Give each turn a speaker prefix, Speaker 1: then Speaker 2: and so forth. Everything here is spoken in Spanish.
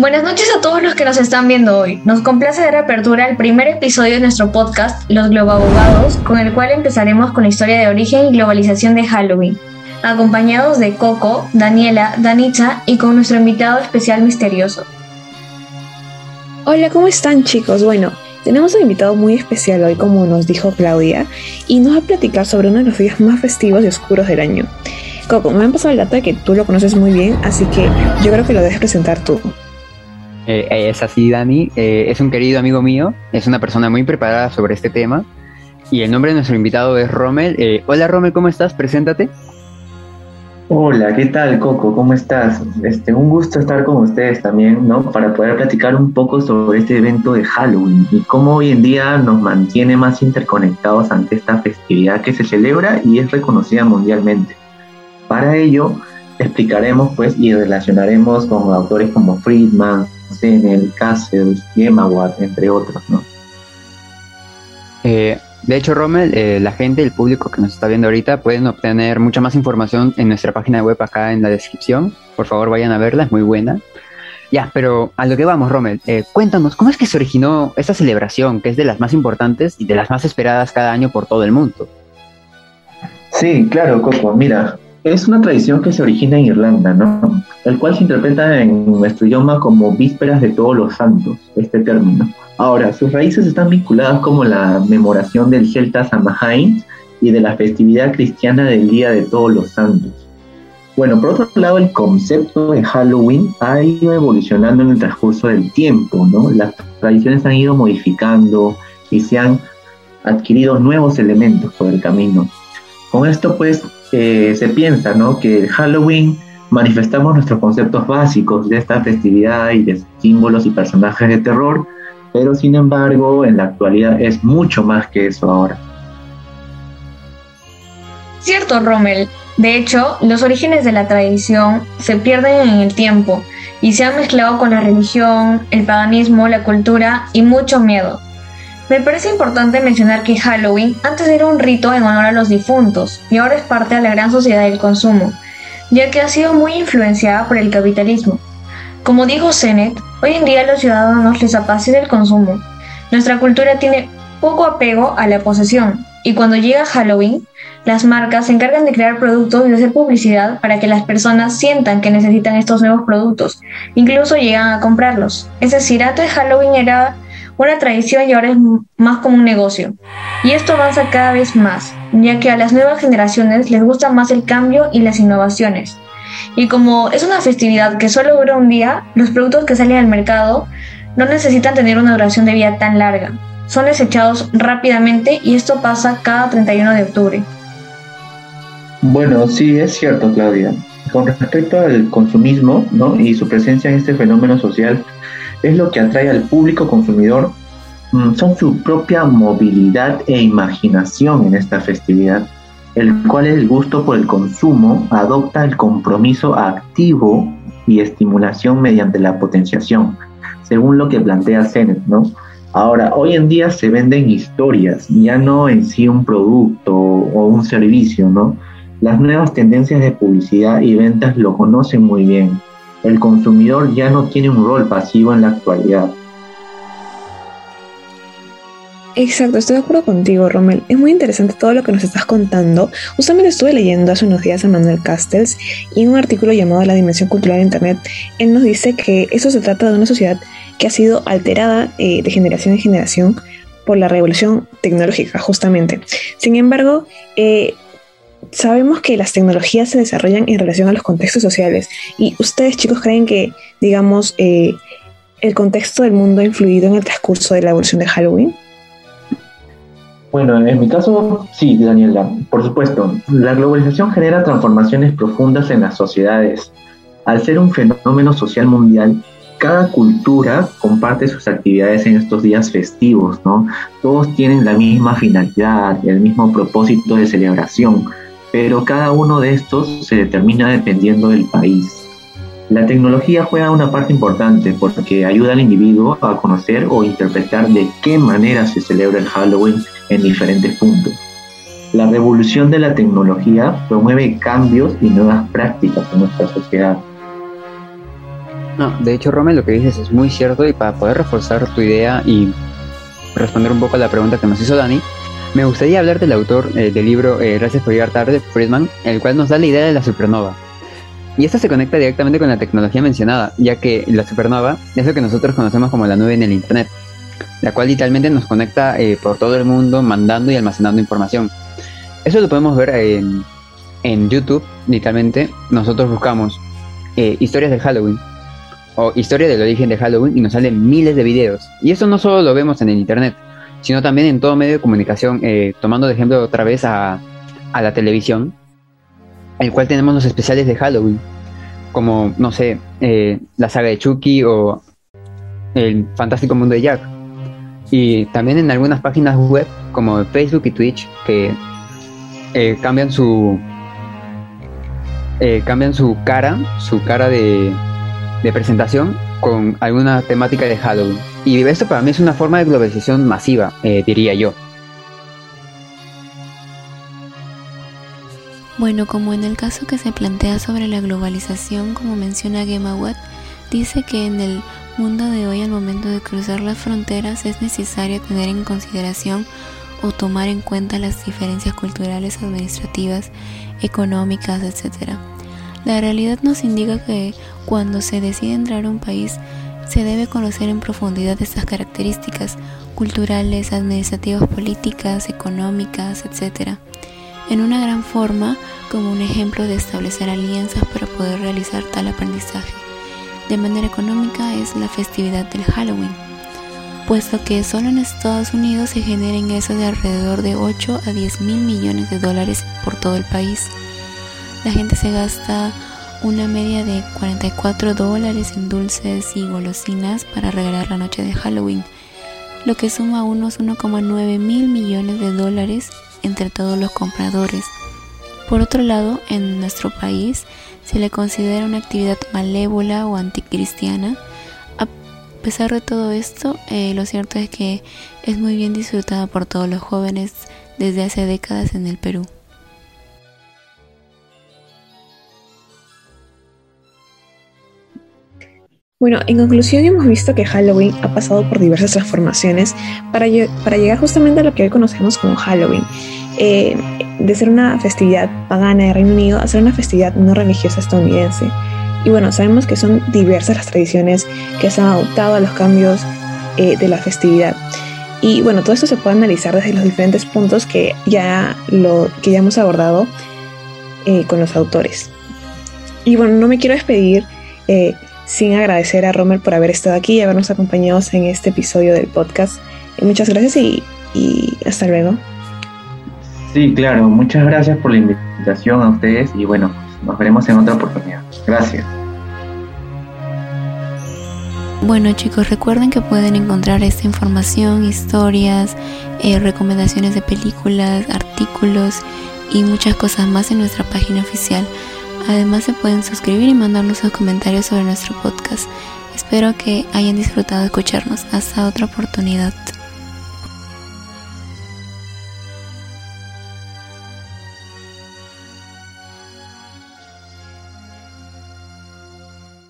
Speaker 1: Buenas noches a todos los que nos están viendo hoy. Nos complace dar apertura al primer episodio de nuestro podcast, Los Globoabogados, con el cual empezaremos con la historia de origen y globalización de Halloween, acompañados de Coco, Daniela, Danitza y con nuestro invitado especial misterioso.
Speaker 2: Hola, ¿cómo están chicos? Bueno, tenemos un invitado muy especial hoy, como nos dijo Claudia, y nos va a platicar sobre uno de los días más festivos y oscuros del año. Coco, me han pasado el dato de que tú lo conoces muy bien, así que yo creo que lo debes presentar tú.
Speaker 3: Eh, es así, Dani. Eh, es un querido amigo mío, es una persona muy preparada sobre este tema. Y el nombre de nuestro invitado es Rommel. Eh, hola Rommel, ¿cómo estás? Preséntate.
Speaker 4: Hola, ¿qué tal Coco? ¿Cómo estás? Este, un gusto estar con ustedes también, ¿no? Para poder platicar un poco sobre este evento de Halloween y cómo hoy en día nos mantiene más interconectados ante esta festividad que se celebra y es reconocida mundialmente. Para ello, explicaremos pues y relacionaremos con autores como Friedman, Zenel, Cassels y entre otros, ¿no?
Speaker 3: Eh, de hecho, Rommel, eh, la gente, el público que nos está viendo ahorita, pueden obtener mucha más información en nuestra página web acá en la descripción. Por favor, vayan a verla, es muy buena. Ya, pero a lo que vamos, Rommel, eh, cuéntanos, ¿cómo es que se originó esta celebración, que es de las más importantes y de las más esperadas cada año por todo el mundo?
Speaker 4: Sí, claro, Coco. Mira, es una tradición que se origina en Irlanda, ¿no? El cual se interpreta en nuestro idioma como vísperas de todos los santos, este término. Ahora, sus raíces están vinculadas como la memoración del Celta Samhain y de la festividad cristiana del Día de Todos los Santos. Bueno, por otro lado, el concepto de Halloween ha ido evolucionando en el transcurso del tiempo, ¿no? Las tradiciones han ido modificando y se han adquirido nuevos elementos por el camino. Con esto, pues, eh, se piensa ¿no? que Halloween manifestamos nuestros conceptos básicos de esta festividad y de símbolos y personajes de terror, pero sin embargo en la actualidad es mucho más que eso ahora.
Speaker 1: Cierto, Rommel. De hecho, los orígenes de la tradición se pierden en el tiempo y se han mezclado con la religión, el paganismo, la cultura y mucho miedo. Me parece importante mencionar que Halloween antes era un rito en honor a los difuntos y ahora es parte de la gran sociedad del consumo, ya que ha sido muy influenciada por el capitalismo. Como dijo Sennett, hoy en día a los ciudadanos les apasiona el consumo. Nuestra cultura tiene poco apego a la posesión y cuando llega Halloween, las marcas se encargan de crear productos y hacer publicidad para que las personas sientan que necesitan estos nuevos productos, incluso llegan a comprarlos. Es decir, antes Halloween era una tradición y ahora es más como un negocio. Y esto avanza cada vez más, ya que a las nuevas generaciones les gusta más el cambio y las innovaciones. Y como es una festividad que solo dura un día, los productos que salen al mercado no necesitan tener una duración de vida tan larga. Son desechados rápidamente y esto pasa cada 31 de octubre.
Speaker 4: Bueno, sí, es cierto, Claudia. Con respecto al consumismo ¿no? y su presencia en este fenómeno social, es lo que atrae al público consumidor, mm, son su propia movilidad e imaginación en esta festividad, el cual el gusto por el consumo adopta el compromiso activo y estimulación mediante la potenciación, según lo que plantea Zenet, ¿no? Ahora, hoy en día se venden historias, ya no en sí un producto o un servicio, ¿no? Las nuevas tendencias de publicidad y ventas lo conocen muy bien el consumidor ya no tiene un rol pasivo en la actualidad.
Speaker 2: Exacto, estoy de acuerdo contigo, Rommel. Es muy interesante todo lo que nos estás contando. Justamente estuve leyendo hace unos días a Manuel Castells y en un artículo llamado La Dimensión Cultural de Internet, él nos dice que eso se trata de una sociedad que ha sido alterada eh, de generación en generación por la revolución tecnológica, justamente. Sin embargo, eh, sabemos que las tecnologías se desarrollan en relación a los contextos sociales y ustedes chicos creen que, digamos, eh, el contexto del mundo ha influido en el transcurso de la evolución de Halloween?
Speaker 4: Bueno, en mi caso, sí, Daniela, por supuesto. La globalización genera transformaciones profundas en las sociedades. Al ser un fenómeno social mundial, cada cultura comparte sus actividades en estos días festivos, ¿no? Todos tienen la misma finalidad, el mismo propósito de celebración, pero cada uno de estos se determina dependiendo del país. La tecnología juega una parte importante porque ayuda al individuo a conocer o interpretar de qué manera se celebra el Halloween en diferentes puntos. La revolución de la tecnología promueve cambios y nuevas prácticas en nuestra sociedad.
Speaker 3: De hecho, Rome, lo que dices es muy cierto y para poder reforzar tu idea y responder un poco a la pregunta que nos hizo Dani, me gustaría hablar del autor eh, del libro eh, Gracias por llegar tarde, Friedman, el cual nos da la idea de la supernova. Y esto se conecta directamente con la tecnología mencionada, ya que la supernova es lo que nosotros conocemos como la nube en el Internet, la cual literalmente nos conecta eh, por todo el mundo mandando y almacenando información. Eso lo podemos ver en, YouTube, literalmente. Nosotros buscamos historias de Halloween o historia del origen de Halloween y nos salen miles de videos. Y eso no solo lo vemos en el Internet, sino también en todo medio de comunicación, eh, tomando de ejemplo otra vez a, a la televisión, el cual tenemos los especiales de Halloween, como, no sé, eh, la saga de Chucky o el fantástico mundo de Jack. Y también en algunas páginas web como Facebook y Twitch que eh, cambian su cambian su cara, su cara de, de presentación con alguna temática de Halloween. Y esto para mí es una forma de globalización masiva, eh, diría yo.
Speaker 5: Bueno, como en el caso que se plantea sobre la globalización, como menciona Gemma Watt, dice que en el mundo de hoy al momento de cruzar las fronteras es necesario tener en consideración o tomar en cuenta las diferencias culturales, administrativas, económicas, etc. La realidad nos indica que cuando se decide entrar a un país, se debe conocer en profundidad estas características culturales, administrativas, políticas, económicas, etc. En una gran forma, como un ejemplo de establecer alianzas para poder realizar tal aprendizaje. De manera económica es la festividad del Halloween, puesto que solo en Estados Unidos se genera ingresos de alrededor de 8 a 10 mil millones de dólares por todo el país. La gente se gasta una media de 44 dólares en dulces y golosinas para regalar la noche de Halloween, lo que suma unos 1,9 mil millones de dólares entre todos los compradores. Por otro lado, en nuestro país se le considera una actividad malévola o anticristiana. A pesar de todo esto, eh, lo cierto es que es muy bien disfrutada por todos los jóvenes desde hace décadas en el Perú.
Speaker 2: Bueno, en conclusión hemos visto que Halloween ha pasado por diversas transformaciones para, para llegar justamente a lo que hoy conocemos como Halloween. Eh, de ser una festividad pagana de Reino Unido a ser una festividad no religiosa estadounidense. Y bueno, sabemos que son diversas las tradiciones que se han adoptado a los cambios eh, de la festividad. Y bueno, todo esto se puede analizar desde los diferentes puntos que ya, lo, que ya hemos abordado eh, con los autores. Y bueno, no me quiero despedir sin agradecer a Romer por haber estado aquí y habernos acompañado en este episodio del podcast. Muchas gracias y, y hasta luego.
Speaker 4: Sí, claro, muchas gracias por la invitación a ustedes y bueno, nos veremos en otra oportunidad. Gracias.
Speaker 5: Bueno chicos, recuerden que pueden encontrar esta información, historias, eh, recomendaciones de películas, artículos y muchas cosas más en nuestra página oficial. Además se pueden suscribir y mandarnos sus comentarios sobre nuestro podcast. Espero que hayan disfrutado escucharnos. Hasta otra oportunidad.